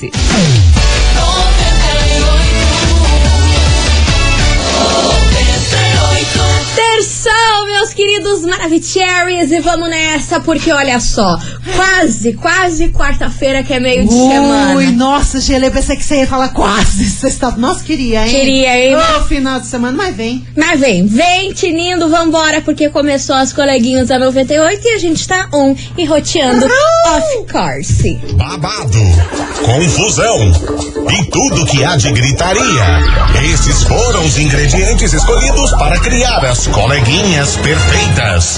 Galaxy. Maravicheries, e vamos nessa, porque olha só, quase, quase quarta-feira que é meio de Ui, semana. nossa, Gele, pensei que você ia falar quase. Sexta... Nossa, queria, hein? Queria, hein? Ô, final de semana, mas vem. Mas vem, vem, tinindo, vambora, porque começou as coleguinhas da 98 e a gente tá on e roteando of course. babado, confusão e tudo que há de gritaria. Esses foram os ingredientes escolhidos para criar as coleguinhas perfeitas.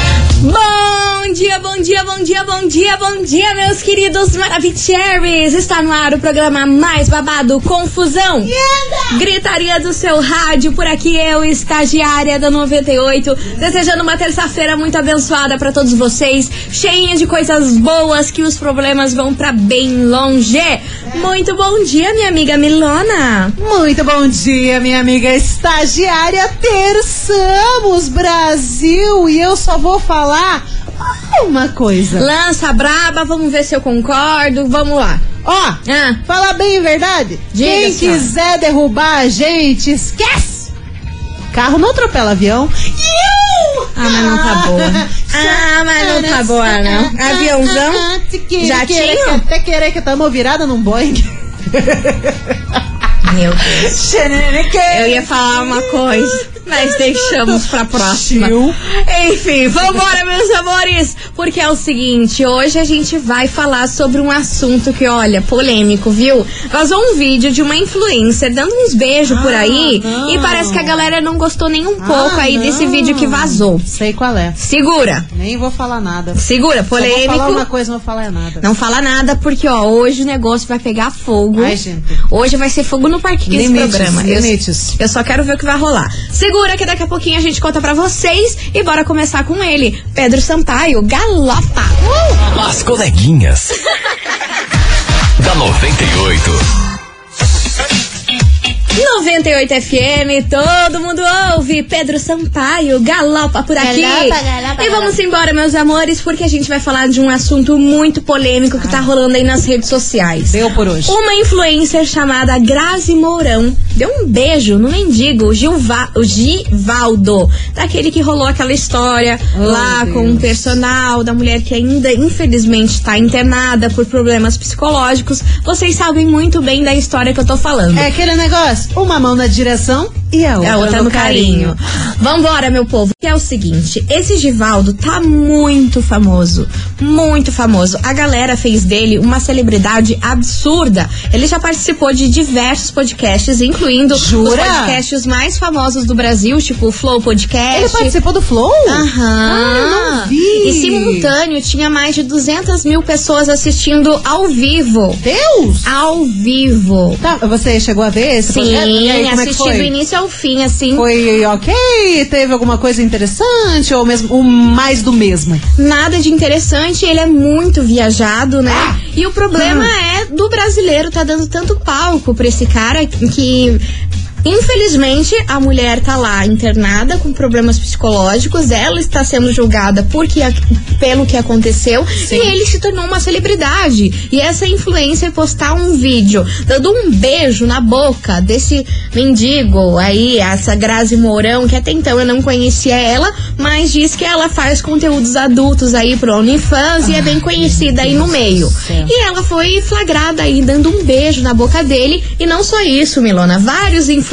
Bom dia, bom dia, bom dia, bom dia, bom dia, meus queridos Maravicheries! Está no ar o programa mais babado, Confusão. Gritaria do seu rádio, por aqui eu, estagiária da 98, desejando uma terça-feira muito abençoada para todos vocês, cheinha de coisas boas, que os problemas vão para bem longe. Muito bom dia, minha amiga Milona. Muito bom dia, minha amiga estagiária. Terçamos, Brasil. E eu só vou falar uma coisa. Lança braba, vamos ver se eu concordo, vamos lá. Ó, Ah. falar bem a verdade. Diga, Quem senhora. quiser derrubar a gente, esquece. Carro não atropela avião. Iu! Ah, mas não tá boa. Ah, mas não tá boa, não. Aviãozão? Jatinho? Até querer que tamo virada num Boeing. Meu Deus. Eu ia falar uma coisa, mas deixamos pra próxima. Enfim, vambora, meus amores! Porque é o seguinte, hoje a gente vai falar sobre um assunto que, olha, polêmico, viu? Vazou um vídeo de uma influencer dando uns beijos por aí não. e parece que a galera não gostou nem um pouco Ah, aí desse não. vídeo que vazou. Sei qual é. Segura, Nem vou falar nada. segura, Só vou polêmico. falar uma coisa, não vou falar nada. Não fala nada, porque ó, hoje o negócio vai pegar fogo. Ai, gente. Hoje vai ser fogo no parquinho esse Limites, programa. Eu- limites. Eu, só quero ver o que vai rolar. Segura que daqui a pouquinho a gente conta pra vocês e bora começar com ele, Pedro Sampaio, galopa. As coleguinhas. da 98. 98 FM, todo mundo ouve. Pedro Sampaio, galopa por aqui. Galopa, galopa, e vamos embora, meus amores, porque a gente vai falar de um assunto muito polêmico que tá rolando aí nas redes sociais. Deu por hoje. Uma influencer chamada Grazi Mourão deu um beijo no mendigo, o, Gilva, o Givaldo, daquele que rolou aquela história Oh, lá Deus. com um personal da mulher que ainda infelizmente está internada por problemas psicológicos. Vocês sabem muito bem da história que eu tô falando. É aquele negócio, uma mão na direção e a outra, A outra no carinho. Vambora, meu povo. Que é o seguinte: esse Givaldo tá muito famoso. Muito famoso. A galera fez dele uma celebridade absurda. Ele já participou de diversos podcasts, incluindo Jura? os podcasts mais famosos do Brasil, tipo o Flow Podcast. Ele participou do Flow? Aham. Ah, não vi. E simultâneo tinha mais de 200 mil pessoas assistindo ao vivo. Deus! Ao vivo. Tá, você chegou a ver esse Sim, é assisti do início ao fim, assim. Foi ok? Teve alguma coisa interessante? Ou mesmo o mais do mesmo? Nada de interessante, ele é muito viajado, né? Ah. E o problema é do brasileiro tá dando tanto palco pra esse cara que. Infelizmente, a mulher tá lá internada com problemas psicológicos, ela está sendo julgada porque, pelo que aconteceu e ele se tornou uma celebridade. E essa influencer postar um vídeo dando um beijo na boca desse mendigo aí, essa Grazi Mourão, que até então eu não conhecia ela, mas diz que ela faz conteúdos adultos aí pro OnlyFans e é bem conhecida aí no meio. E ela foi flagrada aí dando um beijo na boca dele. E não só isso, Milona. Vários influencers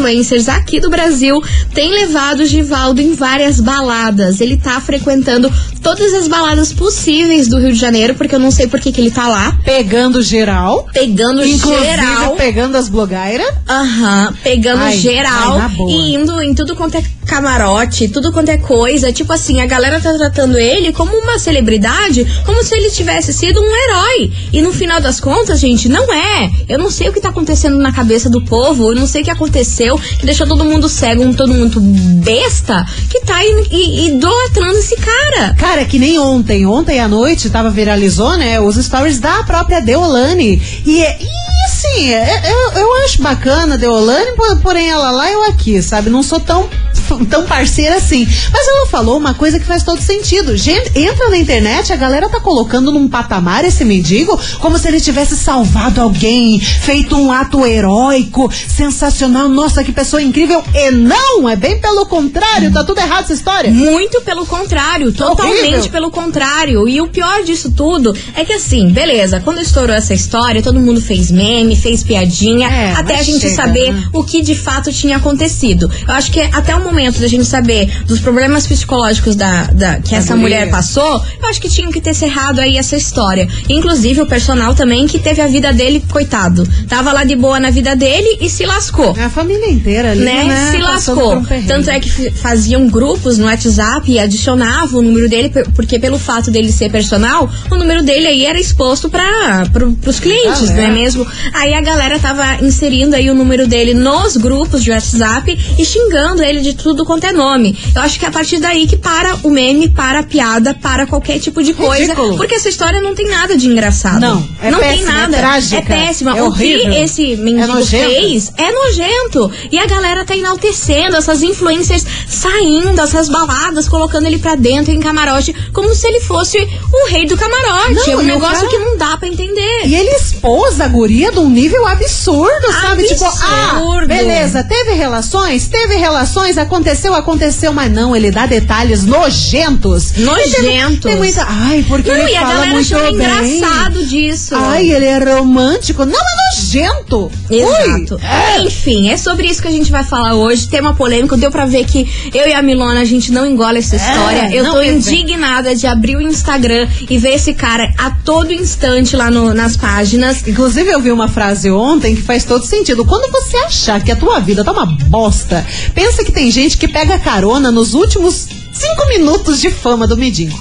aqui do Brasil têm levado o Givaldo em várias baladas. Ele tá frequentando todas as baladas possíveis do Rio de Janeiro, porque eu não sei por que, que ele tá lá. Pegando geral. Pegando Inclusive geral. pegando as blogueiras. Aham, pegando Ai, geral ai, e indo em tudo quanto é camarote, tudo quanto é coisa. Tipo assim, a galera tá tratando ele como uma celebridade, como se ele tivesse sido um herói. E no final das contas, gente, não é. Eu não sei o que tá acontecendo na cabeça do povo, eu não sei o que aconteceu, que deixou todo mundo cego, todo mundo besta, que tá idolatrando esse loucura. Cara, que nem ontem. Ontem à noite tava viralizou, né? Os stories da própria Deolane. E, é- assim, é- eu, eu acho bacana a Deolane, por- porém ela lá, eu aqui, sabe? Não sou tão tão parceira assim. Mas ela falou uma coisa que faz todo sentido. Gente, entra na internet, a galera tá colocando num patamar esse mendigo como se ele tivesse salvado alguém, feito um ato heróico, sensacional. Nossa, que pessoa incrível. E não, é bem pelo contrário. Tá tudo errado essa história. Muito pelo contrário, totalmente horrível. pelo contrário. E o pior disso tudo é que assim, beleza, quando estourou essa história, todo mundo fez meme, fez piadinha, É, até a gente chega, saber né? o que de fato tinha acontecido. Eu acho que até o momento da gente saber dos problemas psicológicos da, da- que essa guria. mulher passou, eu acho que tinham que ter cerrado aí essa história. Inclusive o personal também que teve a vida dele, coitado. Tava lá de boa na vida dele e se lascou A família inteira ali, né, né? se lascou. um. Tanto é que faziam grupos no WhatsApp e adicionavam o número dele, por- porque pelo fato dele ser personal, o número dele aí era exposto para pro, pros clientes, não é mesmo? Aí a galera tava inserindo aí o número dele nos grupos de WhatsApp e xingando ele de tudo quanto é nome. Eu acho que é a partir daí que para o meme, para a piada, para qualquer tipo de coisa. Ridículo. Porque essa história não tem nada de engraçado. Não, é não tem péssima, é nada. trágica, é péssima. é o que esse É mendigo nojento. fez é nojento. E a galera tá enaltecendo essas influencers saindo, essas baladas, colocando ele pra dentro em camarote, como se ele fosse o rei do camarote. Não, é um negócio cara- que não dá pra entender. E ele expôs a guria de um nível absurdo, sabe? Tipo, ah, Absurdo. beleza, teve relações, teve relações, aconteceu, aconteceu, mas não, ele dá detalhes nojentos. Nojentos. Tem, tem muita, ai, porque Não, ele e a fala galera muito bem. engraçado disso. Ai, ele é romântico. Não, é nojento. Exato. Ui. É. Enfim, é sobre isso que a gente vai falar hoje. Tema polêmico. Deu pra ver que eu e a Milona, a gente não engole essa história. eu É, não tô indignada de abrir o Instagram e ver esse cara a todo instante lá no- nas páginas. Inclusive, eu vi uma frase ontem que faz todo sentido. Quando você achar que a tua vida tá uma bosta, pensa que tem gente que pega carona nos últimos cinco minutos de fama do Medinho.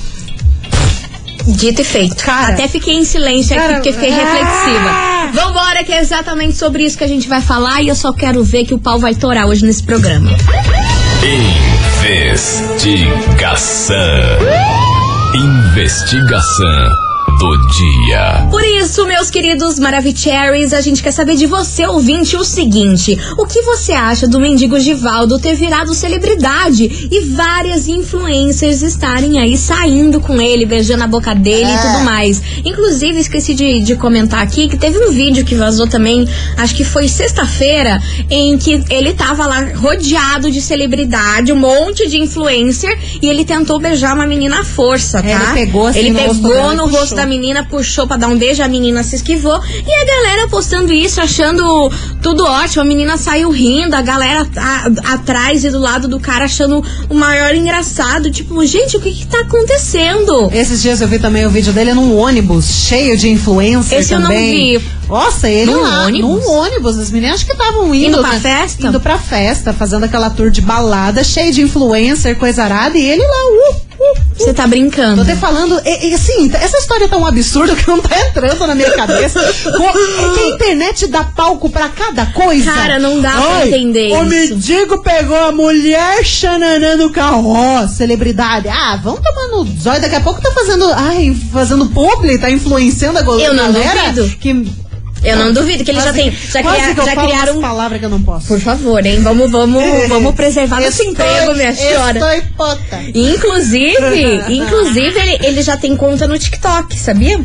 Dito e feito. Cara. Até fiquei em silêncio aqui Cara, porque fiquei ah. reflexiva. Vambora, que é exatamente sobre isso que a gente vai falar e eu só quero ver que o pau vai torar hoje nesse programa. Investigação. Investigação do dia. Por isso, meus queridos Maravicheries, a gente quer saber de você, ouvinte, o seguinte: o que você acha do mendigo Givaldo ter virado celebridade e várias influencers estarem aí saindo com ele, beijando a boca dele e tudo mais? Inclusive, esqueci de, de comentar aqui que teve um vídeo que vazou também, acho que foi sexta-feira, em que ele tava lá rodeado de celebridade, um monte de influencer, e ele tentou beijar uma menina à força, tá? É, ele pegou assim Ele no rosto pegou e no rosto da menina, puxou pra dar um beijo, a menina se esquivou. E a galera postando isso, achando tudo ótimo. A menina saiu rindo, a galera a- atrás e do lado do cara achando o maior engraçado. Tipo, gente, o que que tá acontecendo? Esses dias eu vi também o vídeo dele num ônibus cheio de influencer Esse eu não também. vi. Nossa, ele Num lá, ônibus? num ônibus. As meninas acho que estavam indo, Indo pra né? festa? Indo pra festa, fazendo aquela tour de balada, cheio de influencer, coisa arada, e ele lá, uh, Você tá brincando. Tô até falando, assim, essa história é tão absurda que não tá entrando na minha cabeça. Que a internet dá palco pra cada coisa. Cara, não dá pra Ai, entender O isso. mendigo pegou a mulher xananã no carro. Ó, celebridade. Ah, vamos tomar no zóio. Daqui a pouco tá fazendo, ai, fazendo publi, tá influenciando a go- Eu não galera. duvido. Que Eu não duvido que eles já quase- têm. Já, cria- já criaram. umas palavras que eu não posso. Por favor, hein? Vamos, vamos, vamos preservar nosso emprego, minha senhora. Estou puta. Inclusive, inclusive ele, ele já tem conta no TikTok, sabia?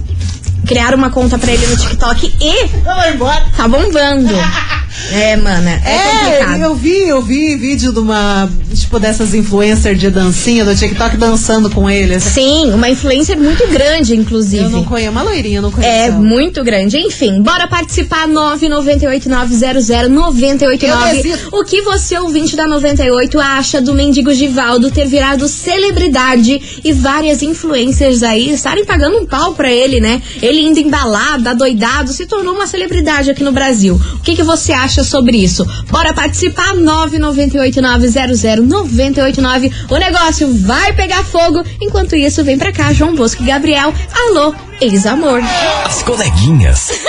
Criaram uma conta pra ele no TikTok e Vamos embora. tá bombando. É, mana, é, É, complicado. eu vi, eu vi vídeo de uma, tipo, dessas influencers de dancinha do TikTok dançando com eles. Sim, uma influencer muito grande, inclusive. Eu não conheço, uma loirinha, não conheço. É ela. muito grande. Enfim, bora participar 998900989. Eu desisto. O que você, ouvinte da 98, acha do mendigo Givaldo ter virado celebridade e várias influencers aí estarem pagando um pau pra ele, né? Ele indo embalado, adoidado, se tornou uma celebridade aqui no Brasil. O que, que você acha sobre isso? Bora participar 998900989. O negócio vai pegar fogo. Enquanto isso, vem pra cá, João Bosco e Gabriel. Alô, ex-amor. As coleguinhas.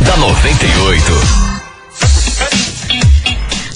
da 98.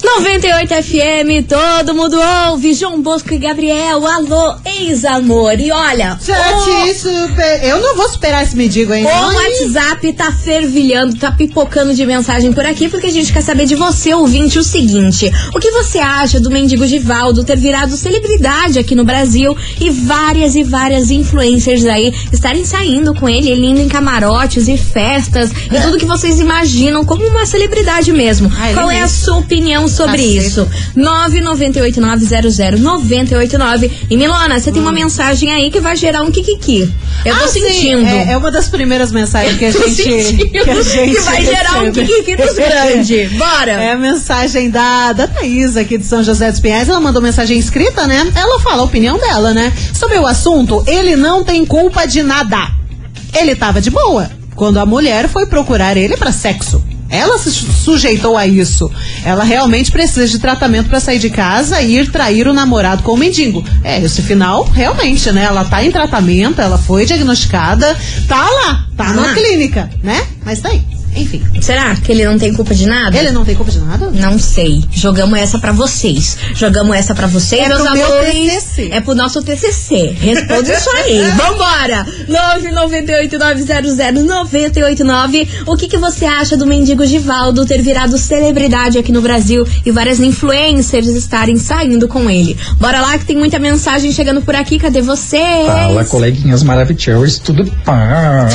98 FM, todo mundo ouve. João Bosco e Gabriel, alô, vez, amor. E olha, Gente, super. Eu não vou superar esse mendigo ainda. o WhatsApp tá fervilhando, tá pipocando de mensagem por aqui, porque a gente quer saber de você, ouvinte, o seguinte: o que você acha do mendigo Givaldo ter virado celebridade aqui no Brasil e várias e várias influencers aí estarem saindo com ele, ele indo em camarotes e festas e tudo que vocês imaginam como uma celebridade mesmo. Ah, ele Qual é a mesmo. sua opinião sobre Caceta. isso? 998900989. E Milona, você tem uma mensagem aí que vai gerar um kikiki. Eu tô Hum. Ah, sim, sentindo. É, é uma das primeiras mensagens que a Tô gente. que, a gente que vai gerar um kikiki dos grandes. Bora! É a mensagem da, da Thaís aqui de São José dos Pinhais. Ela mandou mensagem escrita, né? Ela fala a opinião dela, né? Sobre o assunto, ele não tem culpa de nada. Ele tava de boa quando a mulher foi procurar ele pra sexo. Ela se su- sujeitou a isso. Ela realmente precisa de tratamento pra sair de casa e ir trair o namorado com o mendigo. É, esse final, realmente, né? Ela tá em tratamento, ela foi diagnosticada, tá lá, tá Ah. na clínica, né? Mas tá aí. Enfim. Será que ele não tem culpa de nada? Ele não tem culpa de nada? Não sei. Jogamos essa pra vocês. Jogamos essa pra vocês, É meus pro meu amores. TCC. É pro nosso TCC. Responda isso aí. Vambora! 998900989. O que, que você acha do mendigo Givaldo ter virado celebridade aqui no Brasil e várias influencers estarem saindo com ele? Bora lá que tem muita mensagem chegando por aqui. Cadê vocês? Fala, coleguinhas maravilhosas, tudo pão.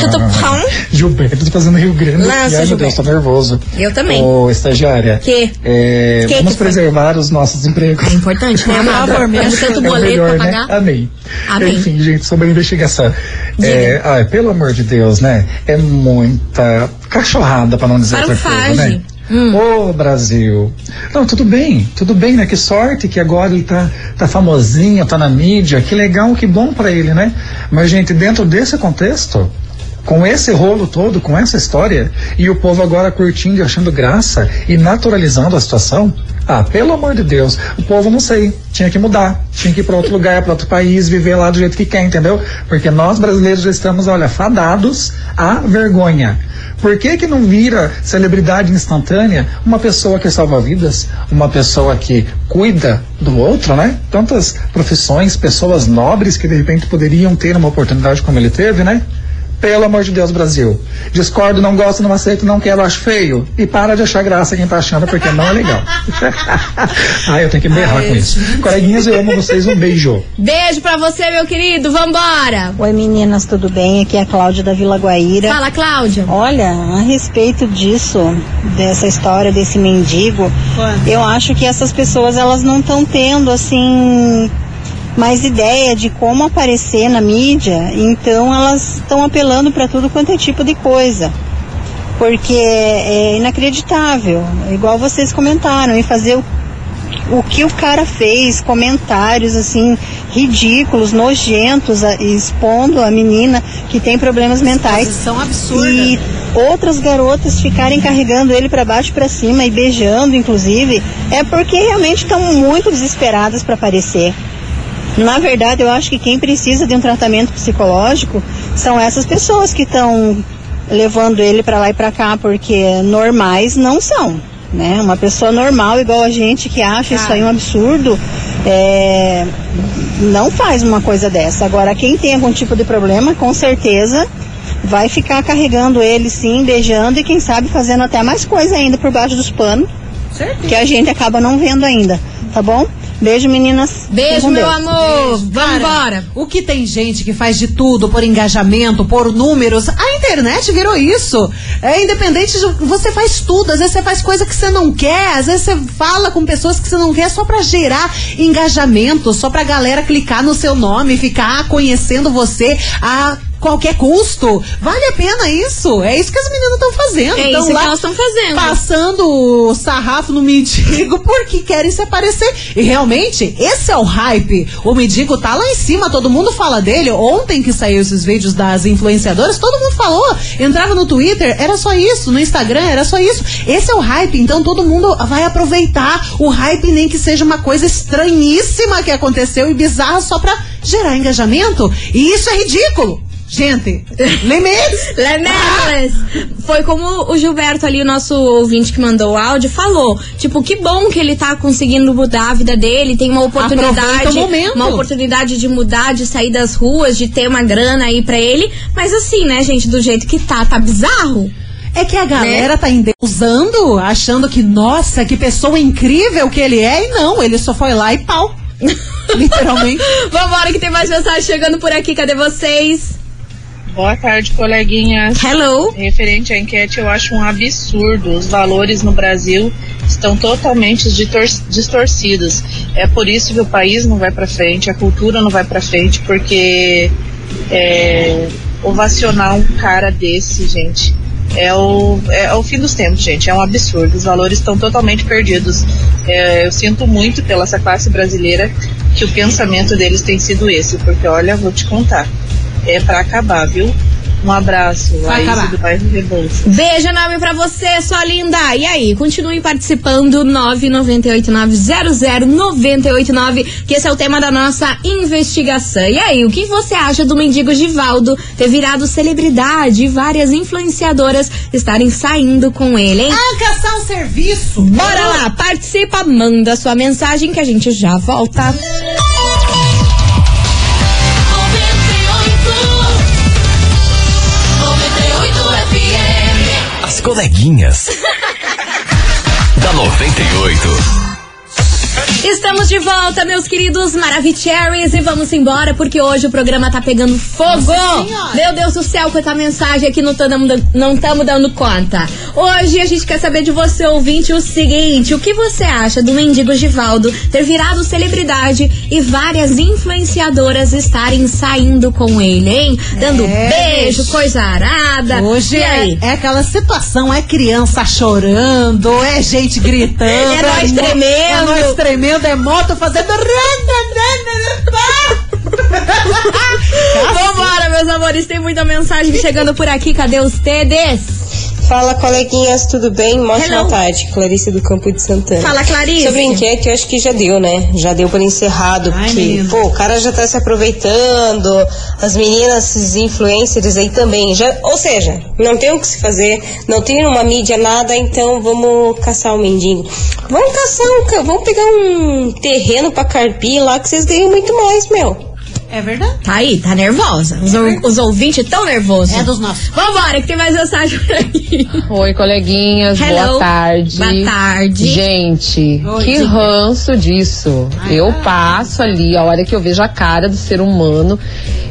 Tudo pão? Gilberto fazendo Rio Grande. Lança, Ai, meu. Deus, tô nervoso. Eu também. Ô, estagiária. Que? É, Que vamos que preservar os nossos empregos. É importante, né, amada? me Temos tanto É boleto melhor, pra né? pagar. Amém. Amém. Enfim, gente, sobre a investigação. É, ai, pelo amor de Deus, né? É muita cachorrada, pra não dizer outra coisa, né? Ô, Brasil. Não, tudo bem, tudo bem, né? Que sorte que agora ele tá, tá famosinho, tá na mídia. Que legal, que bom pra ele, né? Mas, gente, dentro desse contexto, com esse rolo todo, com essa história, e o povo agora curtindo e achando graça e naturalizando a situação, ah, pelo amor de Deus, o povo não sei, tinha que mudar, tinha que ir para outro lugar, para outro país, viver lá do jeito que quer, entendeu? Porque nós brasileiros já estamos, olha, fadados à vergonha. Por que que não vira celebridade instantânea uma pessoa que salva vidas, uma pessoa que cuida do outro, né? Tantas profissões, pessoas nobres que de repente poderiam ter uma oportunidade como ele teve, né? Pelo amor de Deus, Brasil. Discordo, não gosto, não aceito, não quero, acho feio. E para de achar graça quem tá achando, porque não é legal. Ai, eu tenho que berrar com isso. Coleguinhas, eu amo vocês. Um beijo. Beijo pra você, meu querido. Vambora! Oi meninas, tudo bem? Aqui é a Cláudia da Vila Guaíra. Fala, Cláudia. Olha, a respeito disso, dessa história desse mendigo, Quanto? eu acho que essas pessoas elas não estão tendo assim mais ideia de como aparecer na mídia, então elas estão apelando para tudo quanto é tipo de coisa. Porque é inacreditável, igual vocês comentaram, e fazer o o que o cara fez, comentários assim ridículos, nojentos, expondo a menina que tem problemas mentais Posição absurda. e outras garotas ficarem carregando ele para baixo e para cima e beijando, inclusive, é porque realmente estão muito desesperadas para aparecer. Na verdade, eu acho que quem precisa de um tratamento psicológico são essas pessoas que estão levando ele para lá e para cá, porque normais não são. Né? Uma pessoa normal, igual a gente, que acha isso aí um absurdo, é, não faz uma coisa dessa. Agora, quem tem algum tipo de problema, com certeza vai ficar carregando ele sim, beijando e quem sabe fazendo até mais coisa ainda por baixo dos panos, que a gente acaba não vendo ainda, tá bom? Beijo, meninas. Beijo, meu Deus. amor. Cara, Vambora. O que tem gente que faz de tudo por engajamento, por números, a internet virou isso. É independente de você faz tudo, às vezes você faz coisa que você não quer, às vezes você fala com pessoas que você não quer só pra gerar engajamento, só pra galera clicar no seu nome, ficar conhecendo você a qualquer custo. Vale a pena isso? É isso que as meninas estão fazendo. É Tão isso que lá elas estão fazendo. Passando o sarrafo no mendigo porque querem se aparecer. E realmente, esse é o hype. O mendigo tá lá em cima, todo mundo fala dele. Ontem que saiu esses vídeos das influenciadoras, todo mundo falou. Entrava no Twitter, era só isso. No Instagram, era só isso. Esse é o hype. Então todo mundo vai aproveitar o hype, nem que seja uma coisa estranhíssima que aconteceu e bizarra só pra gerar engajamento. E isso é ridículo. Gente, limites! Limitless. Foi como o Gilberto ali, o nosso ouvinte que mandou o áudio, falou. Tipo, que bom que ele tá conseguindo mudar a vida dele, tem uma oportunidade. Uma oportunidade de mudar, de sair das ruas, de ter uma grana aí pra ele. Mas assim, né, gente, do jeito que tá, tá bizarro. É que a Né? galera tá endeusando, achando que, nossa, que pessoa incrível que ele é, e não, ele só foi lá e pau. Literalmente. Vambora que tem mais mensagem chegando por aqui, cadê vocês? Boa tarde, coleguinhas. Hello. Referente à enquete, eu acho um absurdo. Os valores no Brasil estão totalmente distorcidos. É por isso que o país não vai para frente, a cultura não vai para frente, porque é, ovacionar um cara desse, gente, é o, é o fim dos tempos, gente. É um absurdo. Os valores estão totalmente perdidos. É, eu sinto muito pela essa classe brasileira que o pensamento deles tem sido esse, porque olha, vou te contar. É para acabar, viu? Um abraço, Vai Laís acabar. do bairro Rebouças. Beijo enorme pra você, sua linda. E aí, continue participando, 998900989, que esse é o tema da nossa investigação. E aí, o que você acha do mendigo Givaldo ter virado celebridade e várias influenciadoras estarem saindo com ele, hein? Ah, caçar um serviço. Bora lá, participa, manda sua mensagem que a gente já volta. Coleguinhas. da 98. Estamos de volta, meus queridos Maravicheries, e vamos embora porque hoje o programa tá pegando fogo. Meu Deus do céu, quanta mensagem aqui não estamos não tamo dando conta. Hoje a gente quer saber de você, ouvinte, o seguinte: o que você acha do mendigo Givaldo ter virado celebridade e várias influenciadoras estarem saindo com ele, hein? Dando É, beijo, coisa arada. Hoje é, é aquela situação, é criança chorando, é gente gritando, É nós mo- tremendo. é nós tremendo, é moto fazendo. Vambora, meus amores, tem muita mensagem chegando por aqui. Cadê os TDs? Fala, coleguinhas, tudo bem? Uma ótima tarde. Clarice do Campo de Santana. Fala, Clarice. Sobre enquete, eu acho que já deu, né? Já deu por encerrado, Ai, porque, menina. pô, o cara já tá se aproveitando, as meninas, os influencers aí também. Já, ou seja, não tem o que se fazer, não tem uma mídia, nada, então vamos caçar o mendigo. Vamos caçar um, vamos pegar um terreno pra carpir lá que vocês ganham muito mais, meu. É verdade? Tá aí, tá nervosa. Os, ou- os ouvintes tão nervosos. É dos nossos. Vambora, que tem mais mensagem por aí. Oi, coleguinhas, Hello. boa tarde. Boa tarde. Gente, Oi, que diga. ranço disso. eu passo ali, a hora que eu vejo a cara do ser humano,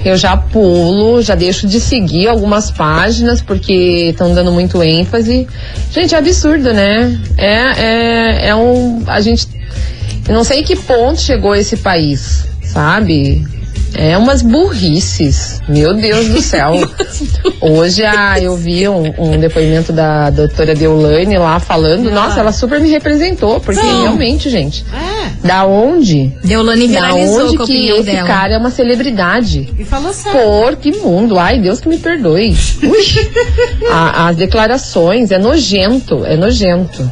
eu já pulo, já deixo de seguir algumas páginas, porque estão dando muito ênfase. Gente, é absurdo, né? É, é, é um. A gente. Eu não sei que ponto chegou esse país, sabe? É umas burrices. Meu Deus do céu. Hoje ah, eu vi um, um depoimento da doutora Deolane lá falando. Nossa, ela super me representou, porque Não. realmente, gente, É. da onde? Deolane Da viralizou onde com a que esse dela. cara é uma celebridade? E falou sério. Por que mundo? Ai, Deus que me perdoe. Ui. A- as declarações, é nojento, é nojento.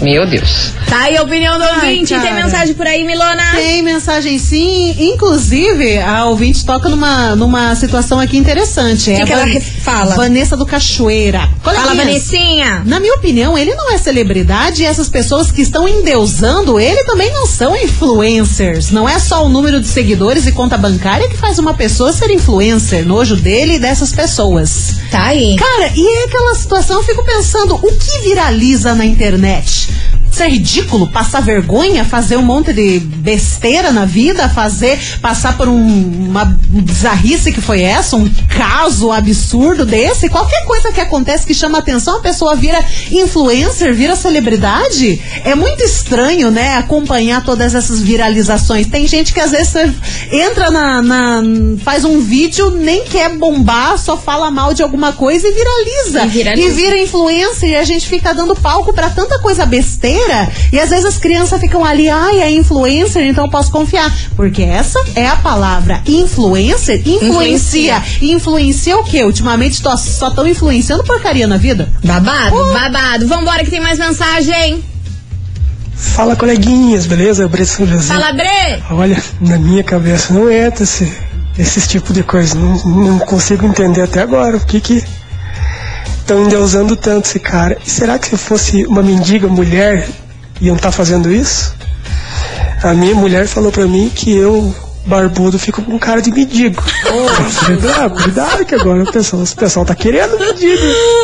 Meu Deus. Tá aí a opinião do Ai, ouvinte. Tem cara. mensagem por aí, Milona? Tem mensagem sim, inclusive a ouvinte toca numa, numa situação aqui interessante. Que é que ela fala? Vanessa do Cachoeira. Fala, Coleguinhas, Vanessinha. Na minha opinião, ele não é celebridade e essas pessoas que estão endeusando ele também não são influencers. Não é só o número de seguidores e conta bancária que faz uma pessoa ser influencer. Nojo dele e dessas pessoas. Tá aí. Cara, e é aquela situação, eu fico pensando, o que viraliza na internet? much Isso é ridículo, passar vergonha, fazer um monte de besteira na vida, fazer, passar por um- uma bizarrice que foi essa, um caso absurdo desse, qualquer coisa que acontece que chama atenção, a pessoa vira influencer, vira celebridade. É muito estranho, né, acompanhar todas essas viralizações. Tem gente que às vezes entra na, na- faz um vídeo, nem quer bombar, só fala mal de alguma coisa e viraliza. E viraliza. E vira influencer e a gente fica dando palco pra tanta coisa besteira. E às vezes as crianças ficam ali, ai, é influencer, então eu posso confiar. Porque essa é a palavra. Influencer influencia. E influencia o quê? Ultimamente tô- só estão influenciando porcaria na vida. Babado, babado. Vambora que tem mais mensagem. Fala, coleguinhas, beleza? Eu São José. Fala, Bre. Olha, na minha cabeça não entra esse esses tipos de coisa. Não, não consigo entender até agora o que que estão endeusando tanto esse cara. E será que se fosse uma mendiga mulher, iam estar fazendo isso? A minha mulher falou pra mim que eu, barbudo, fico com cara de mendigo. Falei, ah, cuidado que agora o pessoal, o pessoal tá querendo mendigo.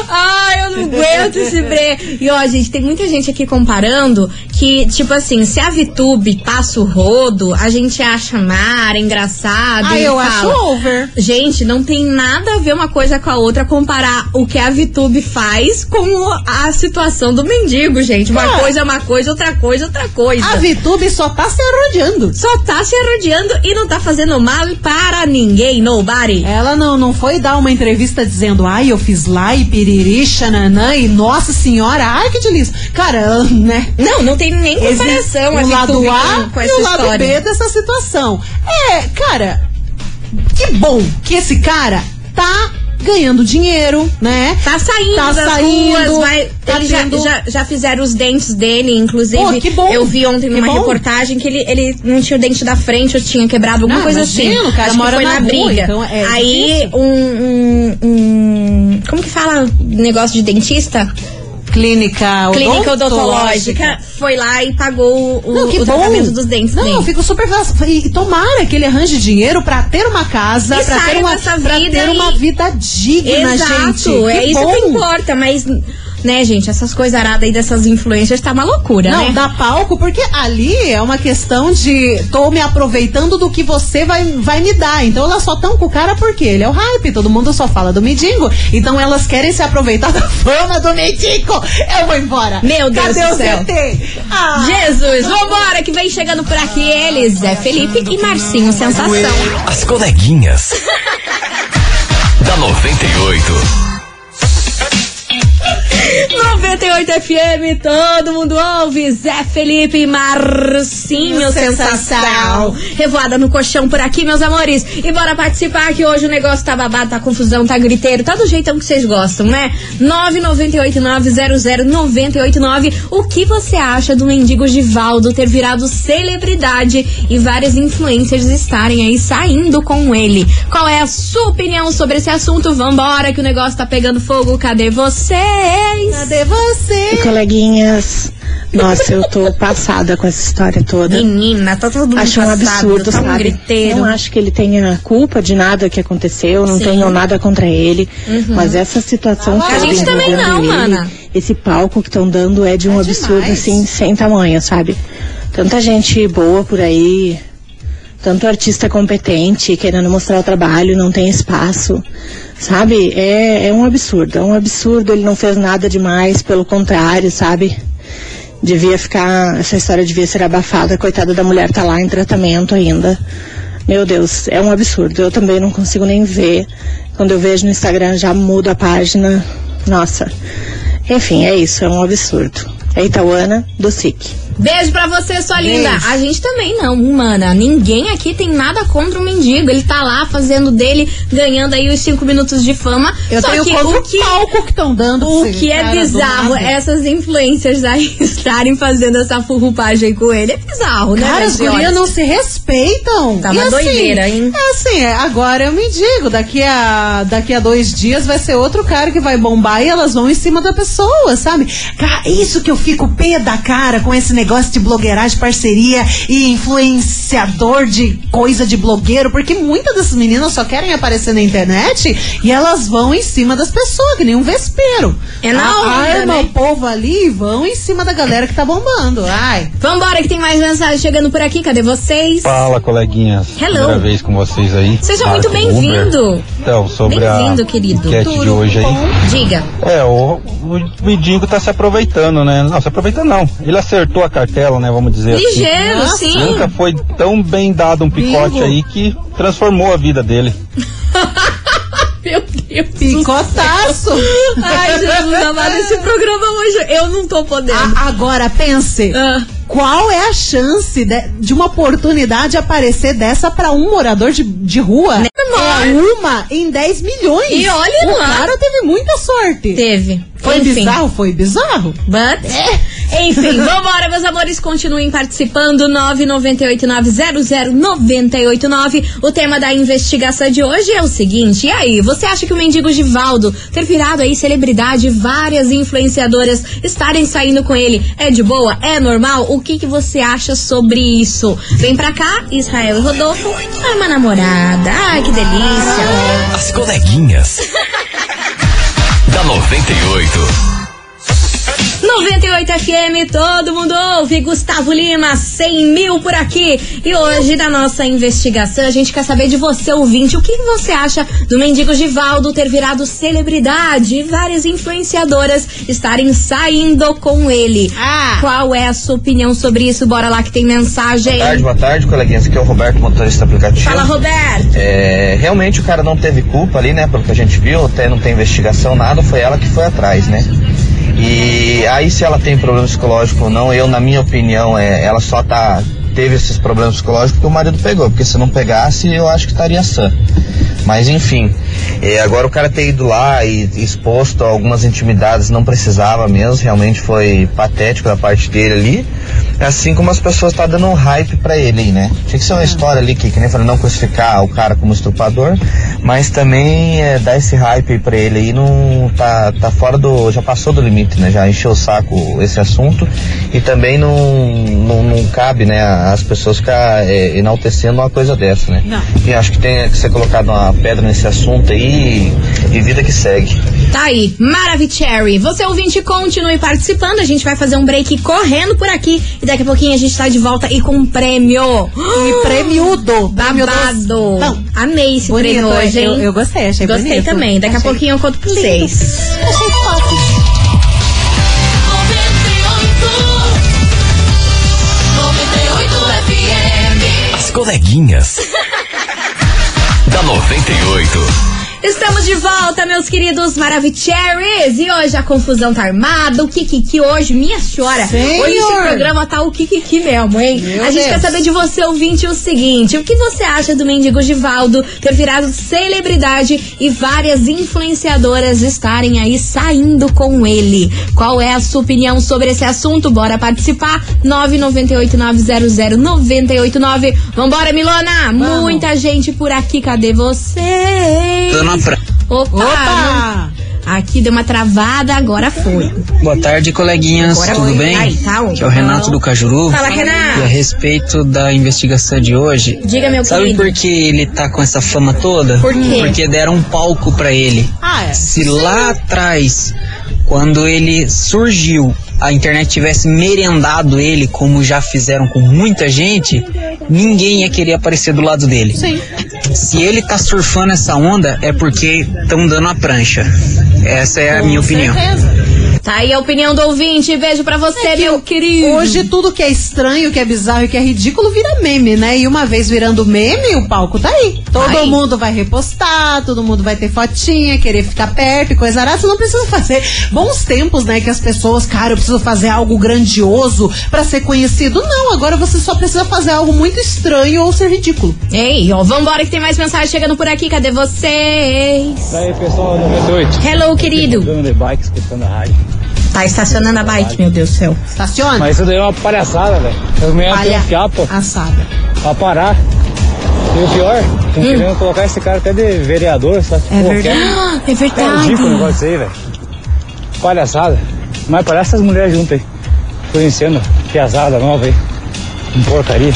Ai, eu não aguento esse bre. E ó, gente, tem muita gente aqui comparando que, tipo assim, se a Vitube passa o rodo, a gente acha mara, engraçado. Ah, e eu fala. acho over. Gente, não tem nada a ver uma coisa com a outra comparar o que a Vitube faz com a situação do mendigo, gente. Uma Ah. coisa é uma coisa, outra coisa, é outra coisa. A VTube só tá se arrodeando. Só tá se arrodeando e não tá fazendo mal para ninguém, nobody. Ela não, não foi dar uma entrevista dizendo, ai, eu fiz lá e piriri, xananã, e nossa senhora, ai, que delícia. Cara, né? Não, não tem nem comparação o lado A com, com e o lado história. B dessa situação. É, cara, que bom que esse cara tá ganhando dinheiro, né? Tá saindo Tá das saindo, ruas, vai, tá ele já, tendo- já, já fizeram os dentes dele, inclusive. Pô, que bom, Eu vi ontem que numa bom. reportagem que ele, ele não tinha o dente da frente, ou tinha quebrado alguma Não, coisa imagino, assim. cara Acho que foi na na, rua, briga. então é Aí um, um, um- Como que fala negócio de dentista? Clínica Clínica odontológica foi lá e pagou o, Não, o tratamento dos dentes Não, eu fico super feliz. E tomara que ele arranje dinheiro pra ter uma casa, pra ter uma, pra vida ter e- uma vida digna, Exato, gente. é Que isso bom. que importa, mas, né, gente, essas coisas aradas aí dessas influências tá uma loucura, Não, né? dá palco, porque ali é uma questão de tô me aproveitando do que você vai, vai me dar. Então elas só tão com o cara porque ele é o hype, todo mundo só fala do mendigo. Então elas querem se aproveitar da fama do mendigo. Eu vou embora. Meu Deus Cadê do o céu. ZT? Ah, Jesus, vambora, que vem chegando por aqui eles, Zé Felipe e Marcinho Sensação. As coleguinhas. da 98. 98 FM, todo mundo ouve. Zé Felipe e Marcinho Sensação. Sensação. Revoada no colchão por aqui, meus amores. E bora participar que hoje o negócio tá babado, tá confusão, tá griteiro, tá do jeitão que vocês gostam, né? 998900989. O que você acha do mendigo Givaldo ter virado celebridade e várias influencers estarem aí saindo com ele? Qual é a sua opinião sobre esse assunto? Vambora que o negócio tá pegando fogo. Cadê vocês? Cadê você? Coleguinhas, nossa, eu tô passada com essa história toda. Menina, tá todo mundo Acho um passado, absurdo, tá um sabe? griteiro. Não acho que ele tenha culpa de nada que aconteceu, não Sim. tenho nada contra ele. Mas essa situação A toda gente também não, ele, mana. esse palco que estão dando é de um É absurdo, demais. assim, sem tamanho, sabe? Tanta gente boa por aí, tanto artista competente, querendo mostrar o trabalho, não tem espaço. Sabe? É, é um absurdo, é um absurdo, ele não fez nada demais, pelo contrário, sabe? Devia ficar, essa história devia ser abafada, coitada da mulher tá lá em tratamento ainda. Meu Deus, é um absurdo. Eu também não consigo nem ver. Quando eu vejo no Instagram já mudo a página. Nossa. Enfim, é isso, é um absurdo. É Itauana do SIC. Beijo pra você, sua Beijo. linda. A gente também não, mana. Ninguém aqui tem nada contra o mendigo. Ele tá lá fazendo dele, ganhando aí os cinco minutos de fama. Eu Só tenho que o que, palco que estão dando. o que é bizarro, essas influencers aí estarem fazendo essa furrupagem com ele. É bizarro, né? Cara, as gurias não se respeitam. Tá E uma assim, doideira, hein? É assim, é, agora eu me digo, daqui a, daqui a dois dias vai ser outro cara que vai bombar e elas vão em cima da pessoa, sabe? Cara, isso que eu fico pé da cara com esse negócio de blogueiragem, parceria e influenciador de coisa de blogueiro, porque muitas dessas meninas só querem aparecer na internet e elas vão em cima das pessoas, que nem um vespeiro. É na A- onda, Arma né? o povo ali e vão em cima da galera que tá bombando. Ai. Vambora, que tem mais mensagem chegando por aqui. Cadê vocês? Fala, coleguinhas. Hello. Primeira vez com vocês aí. Seja Marco muito bem-vindo. Então, sobre a Bem-vindo, querido. enquete de hoje aí. Diga. É, o, o mendigo tá se aproveitando, né? Não, se aproveitando não. Ele acertou a cartela, né? Vamos dizer assim. Ligeiro, Nossa. sim. Nunca foi tão bem dado um picote Bingo. aí que transformou a vida dele. Meu Deus. Picotaço. Ai, Jesus amado, esse programa hoje eu não tô podendo. A- agora pense. Ah. Qual é a chance de, de uma oportunidade aparecer dessa pra um morador de, de rua? É uma em 10 milhões. E olha o lá. cara teve muita sorte. Teve. Foi Enfim. bizarro? Foi bizarro. But Enfim, vambora, meus amores, continuem participando. 998900989. O tema da investigação de hoje é o seguinte: e aí, você acha que o mendigo Givaldo ter virado aí celebridade, várias influenciadoras estarem saindo com ele, é de boa? É normal? O que, que você acha sobre isso? Vem pra cá, Israel e Rodolfo. É uma namorada. Ai, que delícia. As coleguinhas. da 98. 98 FM, todo mundo ouve. Gustavo Lima, 100 mil por aqui. E hoje, na nossa investigação, a gente quer saber de você, ouvinte, o que você acha do mendigo Givaldo ter virado celebridade e várias influenciadoras estarem saindo com ele. Ah. Qual é a sua opinião sobre isso? Bora lá que tem mensagem. Boa tarde, boa tarde, coleguinhas. Aqui é o Roberto, motorista aplicativo. Fala, Roberto. É, realmente o cara não teve culpa ali, né? Pelo que a gente viu, até não tem investigação, nada, foi ela que foi atrás, né? E aí se ela tem problema psicológico ou não, eu, na minha opinião, é, ela só tá. Teve esses problemas psicológicos porque o marido pegou, porque se não pegasse, eu acho que estaria sã. Mas enfim, é, agora o cara ter ido lá e exposto a algumas intimidades não precisava mesmo, realmente foi patético da parte dele ali. Assim como as pessoas estão dando um hype pra ele né? Tinha que ser uma história ali que, que nem falei, não crucificar o cara como estuprador, mas também é, dar esse hype pra ele aí não tá, tá fora do. já passou do limite, né? Já encheu o saco esse assunto e também não, não, não cabe, né, as pessoas ficar é, enaltecendo uma coisa dessa, né? Não. E acho que tem que ser colocado uma pedra nesse assunto aí e, e vida que segue. Tá aí, Maravicherry. Você ouvinte, continue participando. A gente vai fazer um break correndo por aqui. E daqui a pouquinho a gente tá de volta e com um prêmio. E prêmiudo. Babado. Não. Amei esse Bonito, prêmio hoje, hein? eu- eu gostei, achei Gostei bonito. também. Daqui a Achei pouquinho eu conto pra vocês. Achei coleguinhas. da 98. Estamos de volta, meus queridos Maravicheries. E hoje a confusão tá armada. O Kikiki hoje, minha senhora. Senhor. Hoje esse programa tá o Kikiki mesmo, hein? Meu a gente Deus. quer saber de você, ouvinte, o seguinte: o que você acha do mendigo Givaldo ter virado celebridade e várias influenciadoras estarem aí saindo com ele? Qual é a sua opinião sobre esse assunto? Bora participar. 998900989. Vambora, Milona! Muita gente por aqui. Cadê você? Dona Opa! Opa! Aqui deu uma travada, agora foi. Boa tarde, coleguinhas. Agora Tudo foi. bem? Aí, tá onde? Aqui é o Renato do Cajuru. Fala, Renato. E a respeito da investigação de hoje. Diga, meu Sabe querido. por que ele tá com essa fama toda? Por quê? Porque deram um palco pra ele. Ah, é. Se lá atrás, quando ele surgiu, a internet tivesse merendado ele, como já fizeram com muita gente, ninguém ia querer aparecer do lado dele. Sim. Se ele tá surfando essa onda, é porque estão dando a prancha. Essa é a minha opinião. Tá aí a opinião do ouvinte. Beijo pra você, meu querido. Hoje tudo que é estranho, que é bizarro e que é ridículo vira meme, né? E uma vez virando meme, o palco tá aí. Todo Aí. mundo vai repostar, todo mundo vai ter fotinha, querer ficar perto e coisa arada. Você não precisa fazer bons tempos, né? Que as pessoas, cara, eu preciso fazer algo grandioso pra ser conhecido. Não, agora você só precisa fazer algo muito estranho ou ser ridículo. Ei, ó, vambora que tem mais mensagem chegando por aqui. Cadê vocês? E aí, pessoal, 98. Hello, querido. Andando de bike, escutando a rádio. Tá estacionando a bike, meu Deus do céu. Estaciona. Mas isso daí é uma palhaçada, velho. Mulheres têm Palha- fiapo Assada. pra parar. E o pior, estão querendo colocar esse cara até de vereador, sabe? Hum. É Pô, verdade. quer- É É verdade. ridículo o negócio aí, velho. Palhaçada. Mas parece essas mulheres juntas aí. Conhecendo, piazada nova aí. Porcaria.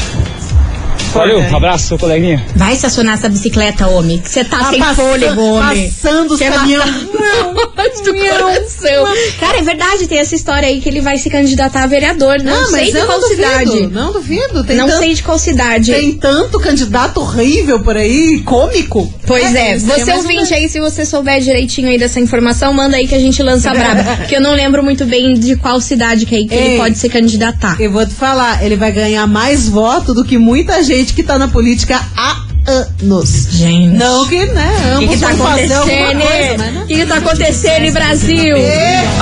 Valeu, um abraço, coleguinha. Vai estacionar essa bicicleta, homem. Que você tá, Tá sem passa- fôlego, homem. passando os caminhão. matar do coração. Cara, é verdade, tem essa história aí que ele vai se candidatar a vereador. Não Ah, sei de qual não duvido, cidade. Não duvido. Tem não tanto- sei de qual cidade. Tem tanto candidato horrível por aí, cômico. Pois é, isso aí você mais um ouvinte aí, se você souber direitinho aí dessa informação, manda aí que a gente lança a braba. Porque eu não lembro muito bem de qual cidade que, é que ele Ei. pode se candidatar. Eu vou te falar, ele vai ganhar mais voto do que muita gente que tá na política há anos. Gente. Não que, né? O que, tá alguma acontecendo? né? O que, que tá acontecendo em Brasil?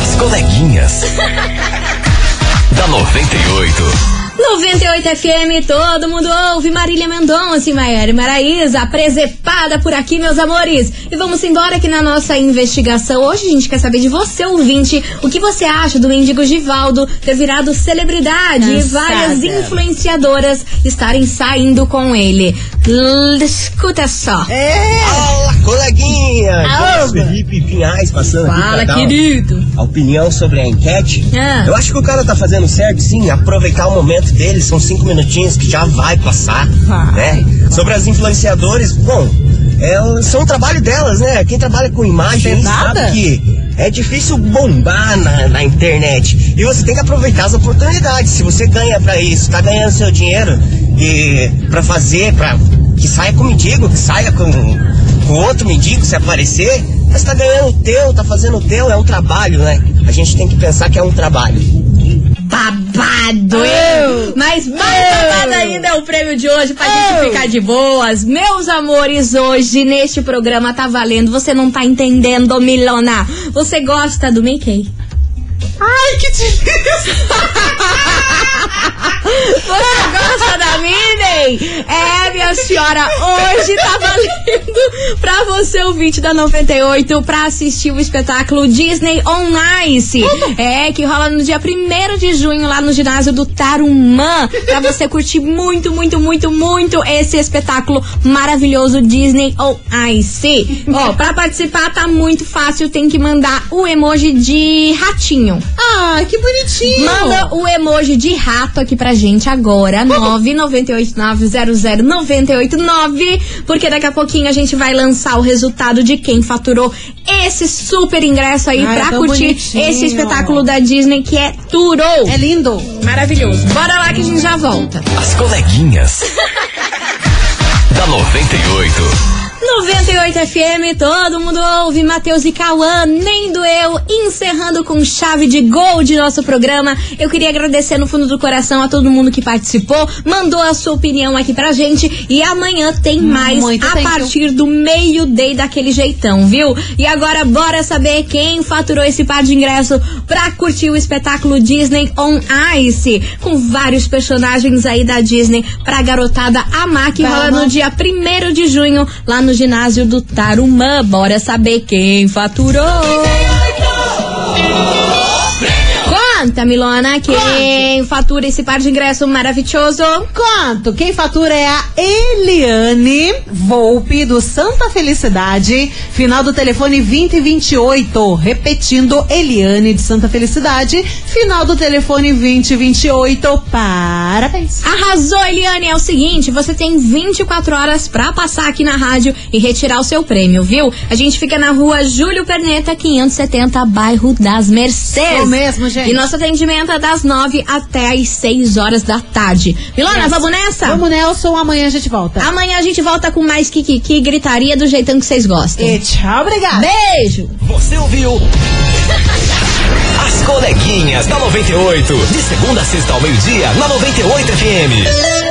As coleguinhas. da 98. 98 FM, todo mundo ouve. Marília Mendonça e Maiara Maraíza, presepada por aqui, meus amores. E vamos embora aqui na nossa investigação. Hoje a gente quer saber de você, ouvinte, o que você acha do mendigo Givaldo ter virado celebridade e Cansada. várias influenciadoras estarem saindo com ele. L- escuta só. É. Fala, coleguinha! Alô. Jonas Felipe Pinhais passando Fala, aqui pra querido. a opinião sobre a enquete. Ah. Eu acho que o cara tá fazendo certo, sim, aproveitar o momento dele, são cinco minutinhos que já vai passar, né? Sobre as influenciadoras, bom, é, são o trabalho delas, né? Quem trabalha com imagem sabe que é difícil bombar na, na internet. E você tem que aproveitar as oportunidades. Se você ganha pra isso, tá ganhando seu dinheiro e para fazer, para que saia com mendigo, que saia com, com outro mendigo se aparecer, mas tá ganhando o teu, tá fazendo o teu, é um trabalho, né? A gente tem que pensar que é um trabalho. Babado, hein? Mas mais babado ainda é o prêmio de hoje pra gente ficar de boas. Meus amores, hoje neste programa tá valendo. Você não tá entendendo, Milona. Você gosta do Mickey? Ai, que difícil! Você gosta da Minnie? É, minha senhora, hoje tá valendo pra você, ouvinte da 98, pra assistir o espetáculo Disney on Ice. É, que rola no dia 1 de junho lá no ginásio do Tarumã. Pra você curtir muito, muito, muito, muito esse espetáculo maravilhoso Disney on Ice. Ó, pra participar tá muito fácil, tem que mandar o emoji de ratinho. Ah, que bonitinho! Manda o emoji de rato aqui pra gente agora, 998900989, porque daqui a pouquinho a gente vai lançar o resultado de quem faturou esse super ingresso aí Ai, pra tão curtir bonitinho. esse espetáculo da Disney que é Turou. É lindo. Maravilhoso. Bora lá que a gente já volta. As coleguinhas. da 98. 98 FM, todo mundo ouve. Matheus e Cauã, nem doeu. Encerrando com chave de gol de nosso programa. Eu queria agradecer no fundo do coração a todo mundo que participou, mandou a sua opinião aqui pra gente. E amanhã tem mais Muito a you. partir do meio-day daquele jeitão, viu? E agora bora saber quem faturou esse par de ingresso pra curtir o espetáculo Disney on Ice, com vários personagens aí da Disney pra garotada amar que rola no dia 1 de junho lá no ginásio do Tarumã. Bora saber quem faturou. Conta, Milona, quem fatura esse par de ingresso maravilhoso? Quanto? Quem fatura é a Eliane Volpe do Santa Felicidade, final do telefone 2028. Repetindo, Eliane de Santa Felicidade, final do telefone 2028. Parabéns. Arrasou, Eliane. É o seguinte, você tem 24 horas pra passar aqui na rádio e retirar o seu prêmio, viu? A gente fica na rua Júlio Perneta, 570, bairro das Mercedes. É o mesmo, gente. E nosso atendimento é das 9 até as 6 horas da tarde. Milona, Yes. vamos nessa? Vamos, Nelson. Amanhã a gente volta. Amanhã a gente volta com mais Kikiki gritaria do jeitão que vocês gostam. E tchau, obrigada. Beijo! Você ouviu? As coleguinhas da 98. De segunda a sexta ao meio-dia, na 98 FM.